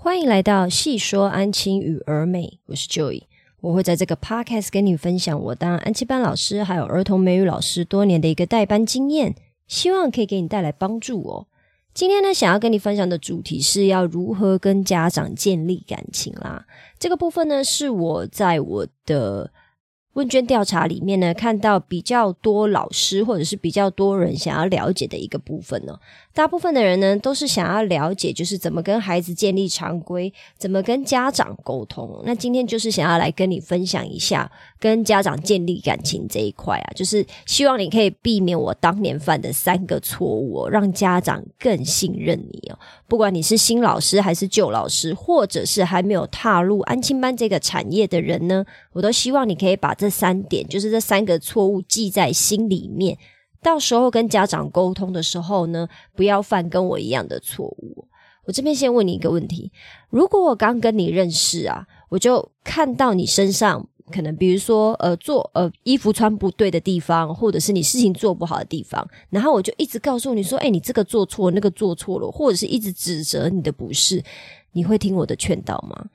欢迎来到细说安亲与儿美，我是 Joy。我会在这个 podcast 跟你分享我当安亲班老师还有儿童美语老师多年的一个代班经验，希望可以给你带来帮助哦。今天呢，想要跟你分享的主题是要如何跟家长建立感情啦。这个部分呢，是我在我的。问卷调查里面呢，看到比较多老师或者是比较多人想要了解的一个部分呢，大部分的人呢都是想要了解，就是怎么跟孩子建立常规，怎么跟家长沟通。那今天就是想要来跟你分享一下跟家长建立感情这一块啊，就是希望你可以避免我当年犯的三个错误，让家长更信任你哦。不管你是新老师还是旧老师，或者是还没有踏入安亲班这个产业的人呢，我都希望你可以把这三点就是这三个错误记在心里面，到时候跟家长沟通的时候呢，不要犯跟我一样的错误。我这边先问你一个问题：如果我刚跟你认识啊，我就看到你身上可能比如说呃做呃衣服穿不对的地方，或者是你事情做不好的地方，然后我就一直告诉你说，哎，你这个做错，那个做错了，或者是一直指责你的不是，你会听我的劝导吗？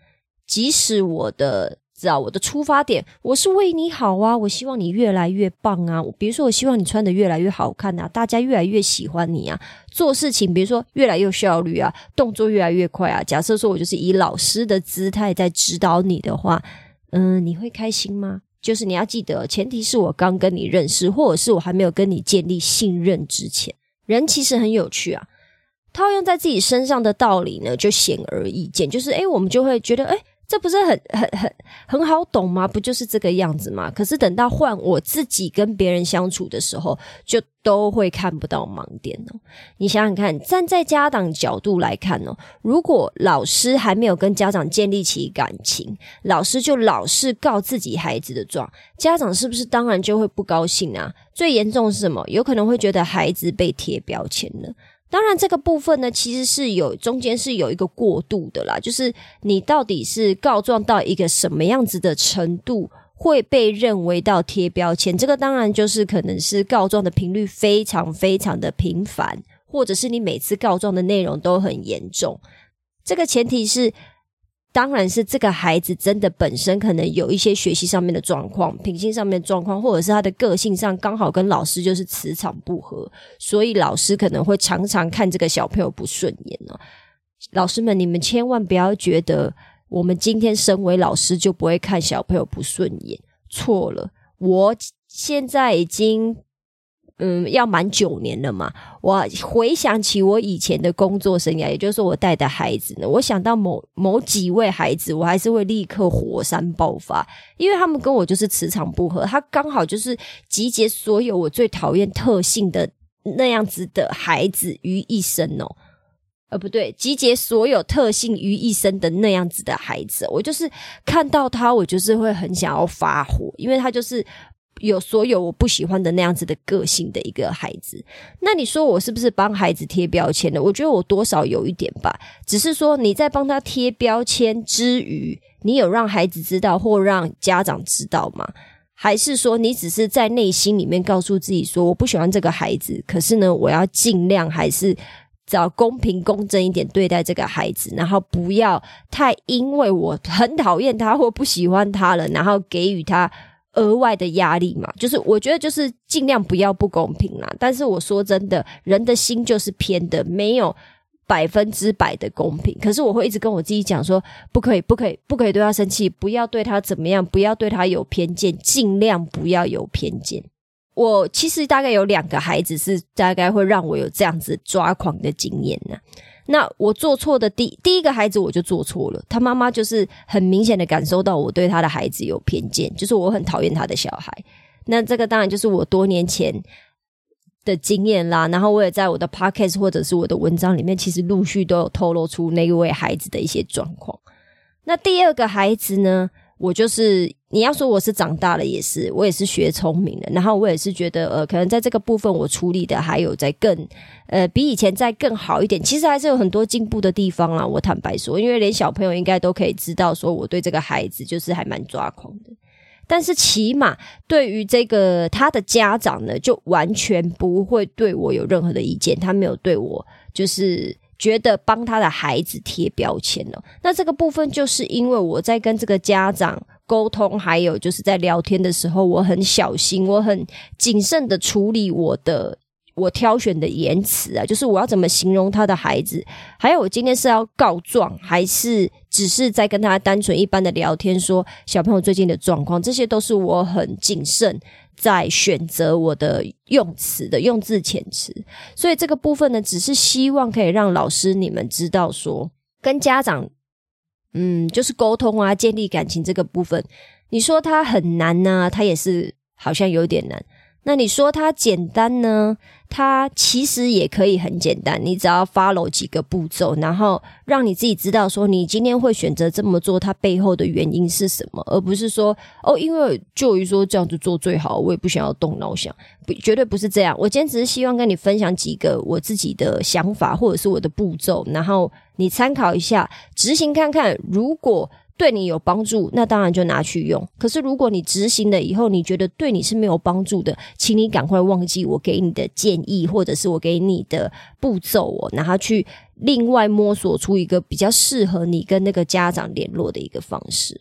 即使我的。知道我的出发点，我是为你好啊！我希望你越来越棒啊！比如说，我希望你穿的越来越好看啊，大家越来越喜欢你啊！做事情，比如说越来越效率啊，动作越来越快啊。假设说我就是以老师的姿态在指导你的话，嗯，你会开心吗？就是你要记得，前提是我刚跟你认识，或者是我还没有跟你建立信任之前。人其实很有趣啊，套用在自己身上的道理呢，就显而易见。就是诶，我们就会觉得诶。这不是很很很很好懂吗？不就是这个样子吗？可是等到换我自己跟别人相处的时候，就都会看不到盲点哦。你想想看，站在家长角度来看哦，如果老师还没有跟家长建立起感情，老师就老是告自己孩子的状，家长是不是当然就会不高兴啊？最严重是什么？有可能会觉得孩子被贴标签了。当然，这个部分呢，其实是有中间是有一个过渡的啦，就是你到底是告状到一个什么样子的程度会被认为到贴标签？这个当然就是可能是告状的频率非常非常的频繁，或者是你每次告状的内容都很严重。这个前提是。当然是这个孩子真的本身可能有一些学习上面的状况、品性上面的状况，或者是他的个性上刚好跟老师就是磁场不合，所以老师可能会常常看这个小朋友不顺眼哦。老师们，你们千万不要觉得我们今天身为老师就不会看小朋友不顺眼，错了。我现在已经。嗯，要满九年了嘛？我回想起我以前的工作生涯，也就是说我带的孩子呢，我想到某某几位孩子，我还是会立刻火山爆发，因为他们跟我就是磁场不合，他刚好就是集结所有我最讨厌特性的那样子的孩子于一身哦，呃，不对，集结所有特性于一身的那样子的孩子，我就是看到他，我就是会很想要发火，因为他就是。有所有我不喜欢的那样子的个性的一个孩子，那你说我是不是帮孩子贴标签了？我觉得我多少有一点吧。只是说你在帮他贴标签之余，你有让孩子知道或让家长知道吗？还是说你只是在内心里面告诉自己说我不喜欢这个孩子，可是呢，我要尽量还是找公平公正一点对待这个孩子，然后不要太因为我很讨厌他或不喜欢他了，然后给予他。额外的压力嘛，就是我觉得就是尽量不要不公平啦。但是我说真的，人的心就是偏的，没有百分之百的公平。可是我会一直跟我自己讲说，不可以，不可以，不可以对他生气，不要对他怎么样，不要对他有偏见，尽量不要有偏见。我其实大概有两个孩子是大概会让我有这样子抓狂的经验呢。那我做错的第第一个孩子我就做错了，他妈妈就是很明显的感受到我对他的孩子有偏见，就是我很讨厌他的小孩。那这个当然就是我多年前的经验啦。然后我也在我的 podcast 或者是我的文章里面，其实陆续都有透露出那位孩子的一些状况。那第二个孩子呢？我就是你要说我是长大了，也是我也是学聪明了，然后我也是觉得呃，可能在这个部分我处理的还有在更呃比以前再更好一点，其实还是有很多进步的地方啦。我坦白说，因为连小朋友应该都可以知道，说我对这个孩子就是还蛮抓狂的，但是起码对于这个他的家长呢，就完全不会对我有任何的意见，他没有对我就是。觉得帮他的孩子贴标签了。那这个部分就是因为我在跟这个家长沟通，还有就是在聊天的时候，我很小心，我很谨慎的处理我的。我挑选的言辞啊，就是我要怎么形容他的孩子，还有我今天是要告状，还是只是在跟他单纯一般的聊天，说小朋友最近的状况，这些都是我很谨慎在选择我的用词的用字遣词。所以这个部分呢，只是希望可以让老师你们知道，说跟家长，嗯，就是沟通啊，建立感情这个部分，你说他很难呢，他也是好像有点难。那你说它简单呢？它其实也可以很简单，你只要 follow 几个步骤，然后让你自己知道说你今天会选择这么做，它背后的原因是什么，而不是说哦，因为就于说这样子做最好，我也不想要动脑想，不，绝对不是这样。我今天只是希望跟你分享几个我自己的想法，或者是我的步骤，然后你参考一下，执行看看。如果对你有帮助，那当然就拿去用。可是如果你执行了以后，你觉得对你是没有帮助的，请你赶快忘记我给你的建议，或者是我给你的步骤哦，然后去另外摸索出一个比较适合你跟那个家长联络的一个方式。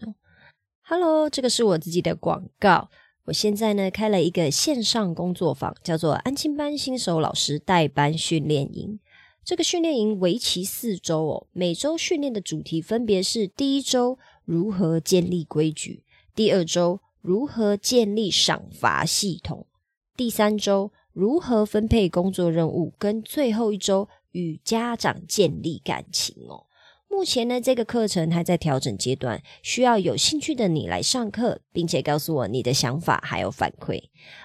Hello，这个是我自己的广告。我现在呢开了一个线上工作坊，叫做安亲班新手老师代班训练营。这个训练营为期四周哦，每周训练的主题分别是：第一周如何建立规矩，第二周如何建立赏罚系统，第三周如何分配工作任务，跟最后一周与家长建立感情哦。目前呢，这个课程还在调整阶段，需要有兴趣的你来上课，并且告诉我你的想法还有反馈。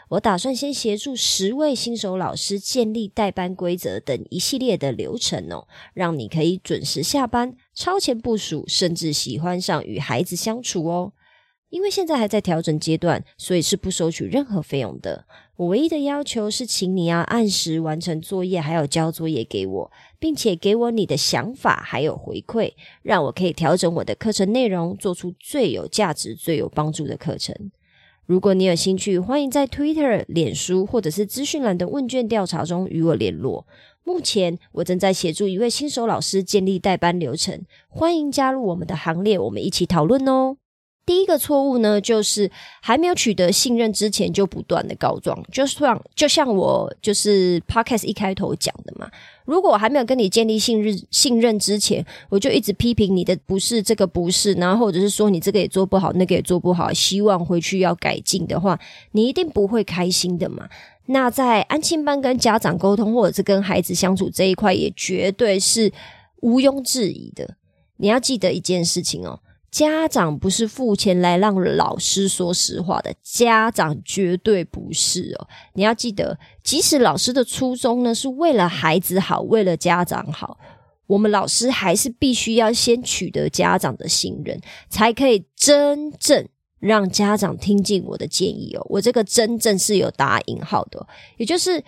我打算先协助十位新手老师建立代班规则等一系列的流程哦，让你可以准时下班、超前部署，甚至喜欢上与孩子相处哦。因为现在还在调整阶段，所以是不收取任何费用的。我唯一的要求是，请你要按时完成作业，还有交作业给我，并且给我你的想法还有回馈，让我可以调整我的课程内容，做出最有价值、最有帮助的课程。如果你有兴趣，欢迎在 Twitter、脸书或者是资讯栏的问卷调查中与我联络。目前我正在协助一位新手老师建立代班流程，欢迎加入我们的行列，我们一起讨论哦。第一个错误呢，就是还没有取得信任之前就不断的告状，就像就像我就是 podcast 一开头讲的嘛。如果我还没有跟你建立信任信任之前，我就一直批评你的不是这个不是，然后或者是说你这个也做不好，那个也做不好，希望回去要改进的话，你一定不会开心的嘛。那在安亲班跟家长沟通，或者是跟孩子相处这一块，也绝对是毋庸置疑的。你要记得一件事情哦。家长不是付钱来让老师说实话的，家长绝对不是哦。你要记得，即使老师的初衷呢是为了孩子好，为了家长好，我们老师还是必须要先取得家长的信任，才可以真正让家长听进我的建议哦。我这个真正是有打引号的，也就是。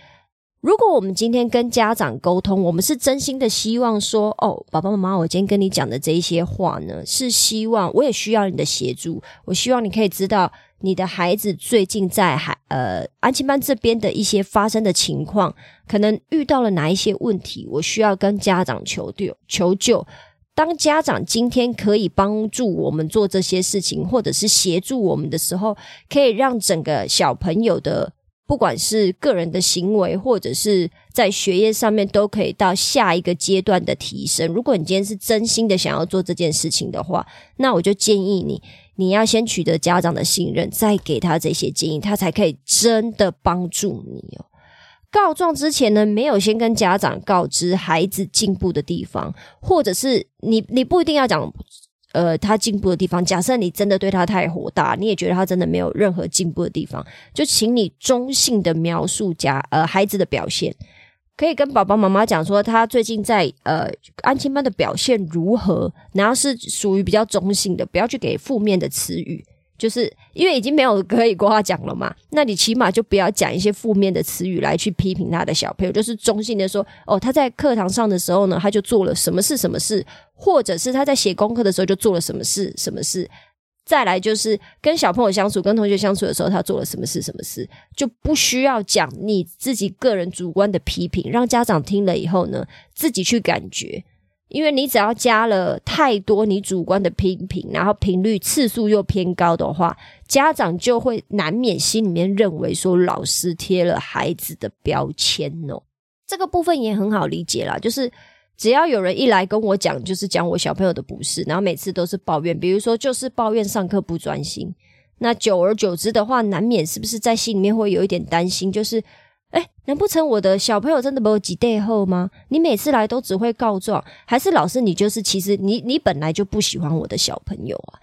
如果我们今天跟家长沟通，我们是真心的希望说，哦，爸爸妈妈，我今天跟你讲的这一些话呢，是希望我也需要你的协助。我希望你可以知道你的孩子最近在孩呃安亲班这边的一些发生的情况，可能遇到了哪一些问题，我需要跟家长求救求救。当家长今天可以帮助我们做这些事情，或者是协助我们的时候，可以让整个小朋友的。不管是个人的行为，或者是在学业上面，都可以到下一个阶段的提升。如果你今天是真心的想要做这件事情的话，那我就建议你，你要先取得家长的信任，再给他这些建议，他才可以真的帮助你哦。告状之前呢，没有先跟家长告知孩子进步的地方，或者是你你不一定要讲。呃，他进步的地方，假设你真的对他太火大，你也觉得他真的没有任何进步的地方，就请你中性的描述家呃孩子的表现，可以跟爸爸妈妈讲说他最近在呃安亲班的表现如何，然后是属于比较中性的，不要去给负面的词语。就是因为已经没有可以跟他讲了嘛，那你起码就不要讲一些负面的词语来去批评他的小朋友，就是中性的说，哦，他在课堂上的时候呢，他就做了什么事什么事，或者是他在写功课的时候就做了什么事什么事，再来就是跟小朋友相处、跟同学相处的时候，他做了什么事、什么事，就不需要讲你自己个人主观的批评，让家长听了以后呢，自己去感觉。因为你只要加了太多你主观的批评，然后频率次数又偏高的话，家长就会难免心里面认为说老师贴了孩子的标签哦。这个部分也很好理解啦，就是。只要有人一来跟我讲，就是讲我小朋友的不是，然后每次都是抱怨，比如说就是抱怨上课不专心，那久而久之的话，难免是不是在心里面会有一点担心，就是，哎，难不成我的小朋友真的没有几代后吗？你每次来都只会告状，还是老师你就是其实你你本来就不喜欢我的小朋友啊？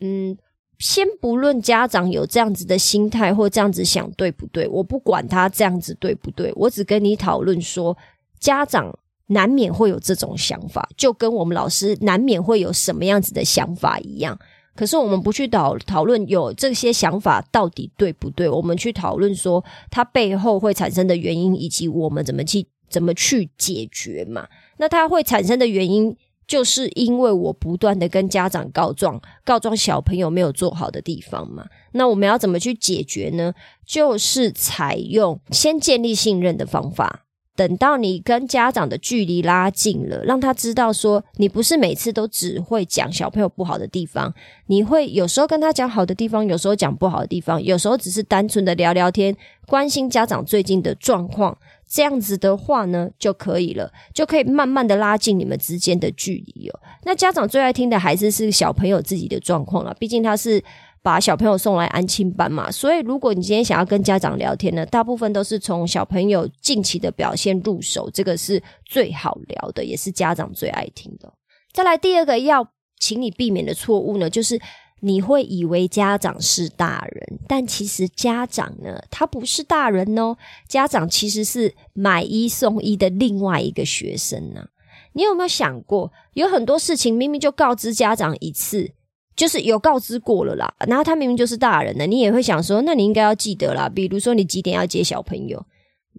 嗯，先不论家长有这样子的心态或这样子想对不对，我不管他这样子对不对，我只跟你讨论说家长。难免会有这种想法，就跟我们老师难免会有什么样子的想法一样。可是我们不去讨讨论有这些想法到底对不对，我们去讨论说它背后会产生的原因，以及我们怎么去怎么去解决嘛？那它会产生的原因，就是因为我不断的跟家长告状，告状小朋友没有做好的地方嘛？那我们要怎么去解决呢？就是采用先建立信任的方法。等到你跟家长的距离拉近了，让他知道说你不是每次都只会讲小朋友不好的地方，你会有时候跟他讲好的地方，有时候讲不好的地方，有时候只是单纯的聊聊天，关心家长最近的状况，这样子的话呢就可以了，就可以慢慢的拉近你们之间的距离哦。那家长最爱听的还是是小朋友自己的状况了，毕竟他是。把小朋友送来安亲班嘛，所以如果你今天想要跟家长聊天呢，大部分都是从小朋友近期的表现入手，这个是最好聊的，也是家长最爱听的。再来第二个要请你避免的错误呢，就是你会以为家长是大人，但其实家长呢，他不是大人哦，家长其实是买一送一的另外一个学生呢。你有没有想过，有很多事情明明就告知家长一次。就是有告知过了啦，然后他明明就是大人了，你也会想说，那你应该要记得啦。比如说你几点要接小朋友，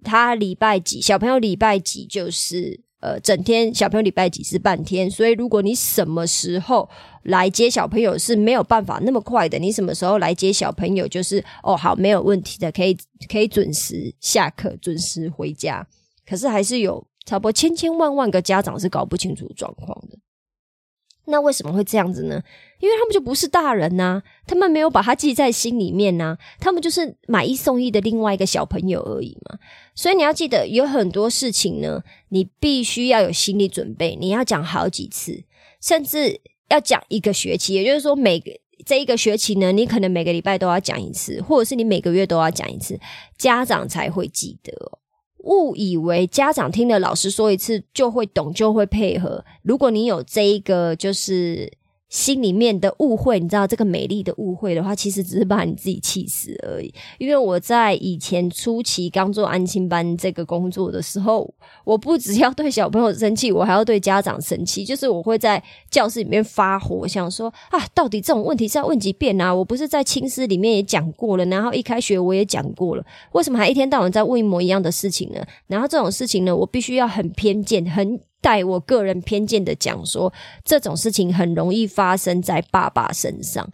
他礼拜几，小朋友礼拜几就是呃整天，小朋友礼拜几是半天，所以如果你什么时候来接小朋友是没有办法那么快的，你什么时候来接小朋友就是哦好没有问题的，可以可以准时下课，准时回家。可是还是有差不多千千万万个家长是搞不清楚状况的。那为什么会这样子呢？因为他们就不是大人呐，他们没有把它记在心里面呐，他们就是买一送一的另外一个小朋友而已嘛。所以你要记得，有很多事情呢，你必须要有心理准备，你要讲好几次，甚至要讲一个学期。也就是说，每个这一个学期呢，你可能每个礼拜都要讲一次，或者是你每个月都要讲一次，家长才会记得。误以为家长听了老师说一次就会懂，就会配合。如果你有这一个，就是。心里面的误会，你知道这个美丽的误会的话，其实只是把你自己气死而已。因为我在以前初期刚做安亲班这个工作的时候，我不只要对小朋友生气，我还要对家长生气。就是我会在教室里面发火，想说啊，到底这种问题是要问几遍啊？我不是在青师里面也讲过了，然后一开学我也讲过了，为什么还一天到晚在问一模一样的事情呢？然后这种事情呢，我必须要很偏见，很。带我个人偏见的讲说，这种事情很容易发生在爸爸身上，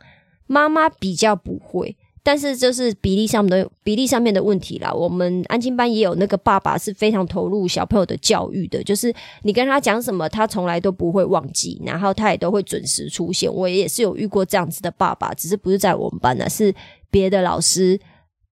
妈妈比较不会。但是就是比例上的比例上面的问题啦。我们安亲班也有那个爸爸是非常投入小朋友的教育的，就是你跟他讲什么，他从来都不会忘记，然后他也都会准时出现。我也是有遇过这样子的爸爸，只是不是在我们班呢，是别的老师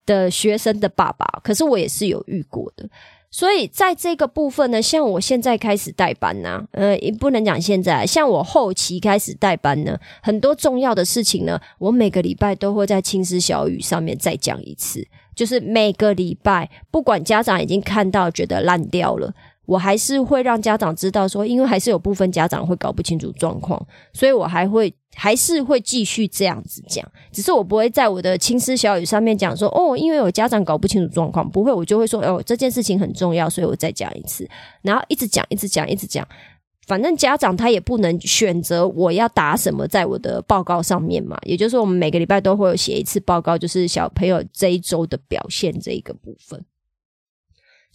的学生的爸爸。可是我也是有遇过的。所以在这个部分呢，像我现在开始代班呐，呃，不能讲现在，像我后期开始代班呢，很多重要的事情呢，我每个礼拜都会在青丝小语上面再讲一次，就是每个礼拜，不管家长已经看到觉得烂掉了。我还是会让家长知道说，因为还是有部分家长会搞不清楚状况，所以我还会还是会继续这样子讲，只是我不会在我的青丝小语上面讲说，哦，因为有家长搞不清楚状况，不会，我就会说，哦，这件事情很重要，所以我再讲一次，然后一直讲，一直讲，一直讲，反正家长他也不能选择我要打什么在我的报告上面嘛，也就是说，我们每个礼拜都会有写一次报告，就是小朋友这一周的表现这一个部分。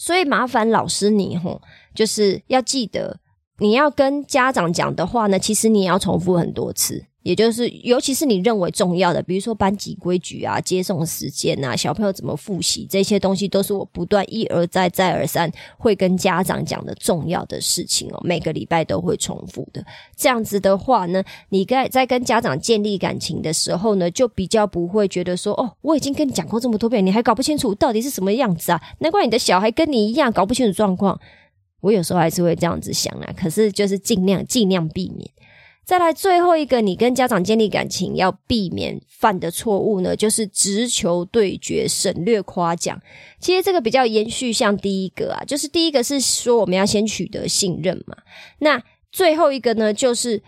所以麻烦老师你吼，就是要记得，你要跟家长讲的话呢，其实你也要重复很多次。也就是尤其是你认为重要的，比如说班级规矩啊、接送时间啊、小朋友怎么复习这些东西，都是我不断一而再、再而三会跟家长讲的重要的事情哦。每个礼拜都会重复的。这样子的话呢，你在在跟家长建立感情的时候呢，就比较不会觉得说，哦，我已经跟你讲过这么多遍，你还搞不清楚到底是什么样子啊？难怪你的小孩跟你一样搞不清楚状况。我有时候还是会这样子想啊，可是就是尽量尽量避免。再来最后一个，你跟家长建立感情要避免犯的错误呢，就是直球对决，省略夸奖。其实这个比较延续像第一个啊，就是第一个是说我们要先取得信任嘛。那最后一个呢，就是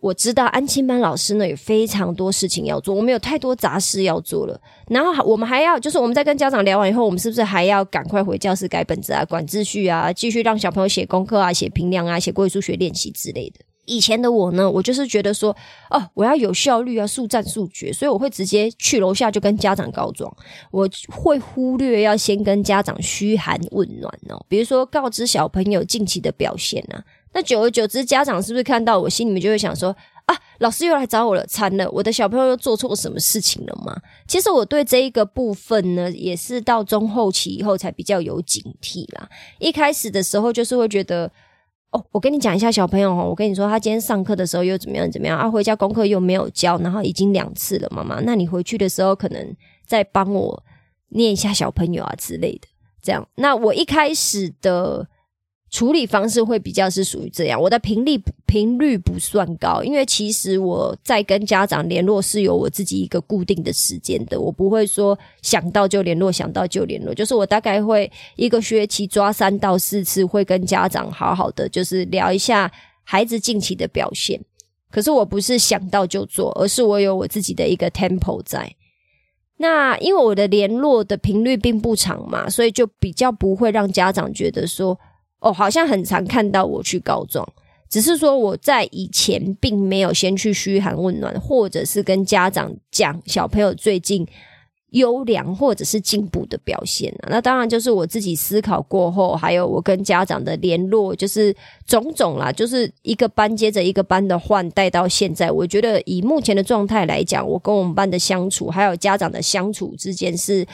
我知道安亲班老师呢有非常多事情要做，我们有太多杂事要做了。然后我们还要，就是我们在跟家长聊完以后，我们是不是还要赶快回教室改本子啊、管秩序啊、继续让小朋友写功课啊、写评量啊、写国语数学练习之类的。以前的我呢，我就是觉得说，哦，我要有效率啊，速战速决，所以我会直接去楼下就跟家长告状，我会忽略要先跟家长嘘寒问暖哦，比如说告知小朋友近期的表现啊，那久而久之，家长是不是看到我心里面就会想说，啊，老师又来找我了，惨了，我的小朋友又做错什么事情了吗？其实我对这一个部分呢，也是到中后期以后才比较有警惕啦，一开始的时候就是会觉得。哦，我跟你讲一下，小朋友哦，我跟你说，他今天上课的时候又怎么样怎么样啊？回家功课又没有交，然后已经两次了，妈妈，那你回去的时候可能再帮我念一下小朋友啊之类的，这样。那我一开始的。处理方式会比较是属于这样，我的频率频率不算高，因为其实我在跟家长联络是有我自己一个固定的时间的，我不会说想到就联络，想到就联络，就是我大概会一个学期抓三到四次，会跟家长好好的就是聊一下孩子近期的表现。可是我不是想到就做，而是我有我自己的一个 tempo 在。那因为我的联络的频率并不长嘛，所以就比较不会让家长觉得说。哦，好像很常看到我去告状，只是说我在以前并没有先去嘘寒问暖，或者是跟家长讲小朋友最近优良或者是进步的表现啊。那当然就是我自己思考过后，还有我跟家长的联络，就是种种啦，就是一个班接着一个班的换，带到现在，我觉得以目前的状态来讲，我跟我们班的相处，还有家长的相处之间是。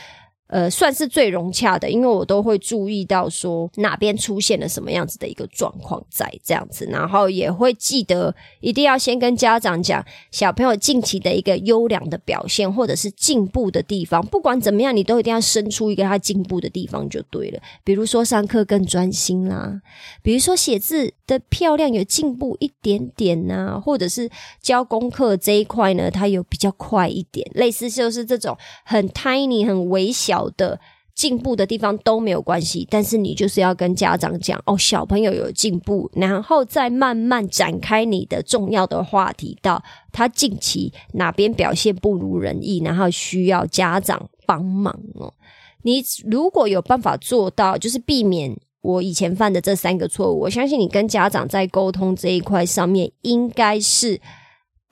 呃，算是最融洽的，因为我都会注意到说哪边出现了什么样子的一个状况在这样子，然后也会记得一定要先跟家长讲小朋友近期的一个优良的表现或者是进步的地方，不管怎么样，你都一定要生出一个他进步的地方就对了。比如说上课更专心啦，比如说写字的漂亮有进步一点点呐，或者是教功课这一块呢，他有比较快一点，类似就是这种很 tiny 很微小小。的进步的地方都没有关系，但是你就是要跟家长讲哦，小朋友有进步，然后再慢慢展开你的重要的话题，到他近期哪边表现不如人意，然后需要家长帮忙哦。你如果有办法做到，就是避免我以前犯的这三个错误，我相信你跟家长在沟通这一块上面应该是。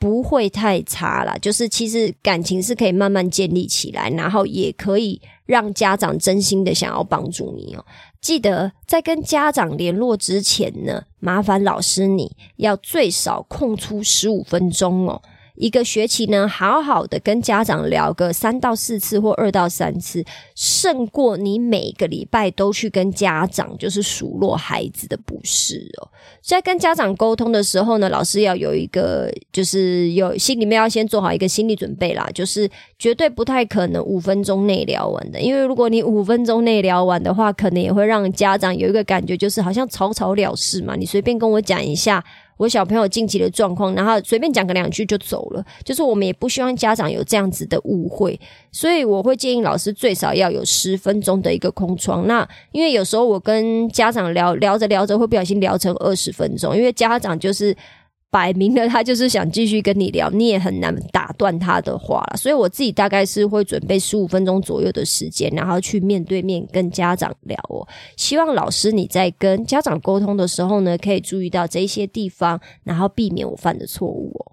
不会太差啦，就是其实感情是可以慢慢建立起来，然后也可以让家长真心的想要帮助你哦。记得在跟家长联络之前呢，麻烦老师你要最少空出十五分钟哦。一个学期呢，好好的跟家长聊个三到四次或二到三次，胜过你每个礼拜都去跟家长就是数落孩子的不是哦。在跟家长沟通的时候呢，老师要有一个就是有心里面要先做好一个心理准备啦，就是绝对不太可能五分钟内聊完的，因为如果你五分钟内聊完的话，可能也会让家长有一个感觉，就是好像草草了事嘛。你随便跟我讲一下。我小朋友近期的状况，然后随便讲个两句就走了，就是我们也不希望家长有这样子的误会，所以我会建议老师最少要有十分钟的一个空窗。那因为有时候我跟家长聊聊着聊着会不小心聊成二十分钟，因为家长就是。摆明了，他就是想继续跟你聊，你也很难打断他的话。所以我自己大概是会准备十五分钟左右的时间，然后去面对面跟家长聊哦。希望老师你在跟家长沟通的时候呢，可以注意到这些地方，然后避免我犯的错误哦。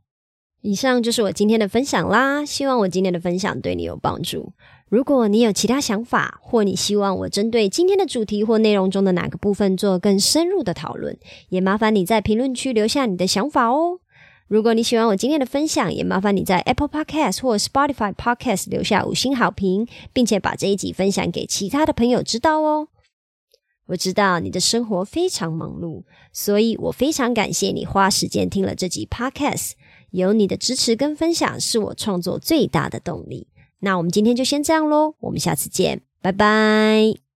以上就是我今天的分享啦，希望我今天的分享对你有帮助。如果你有其他想法，或你希望我针对今天的主题或内容中的哪个部分做更深入的讨论，也麻烦你在评论区留下你的想法哦。如果你喜欢我今天的分享，也麻烦你在 Apple Podcast 或 Spotify Podcast 留下五星好评，并且把这一集分享给其他的朋友知道哦。我知道你的生活非常忙碌，所以我非常感谢你花时间听了这集 Podcast。有你的支持跟分享，是我创作最大的动力。那我们今天就先这样喽，我们下次见，拜拜。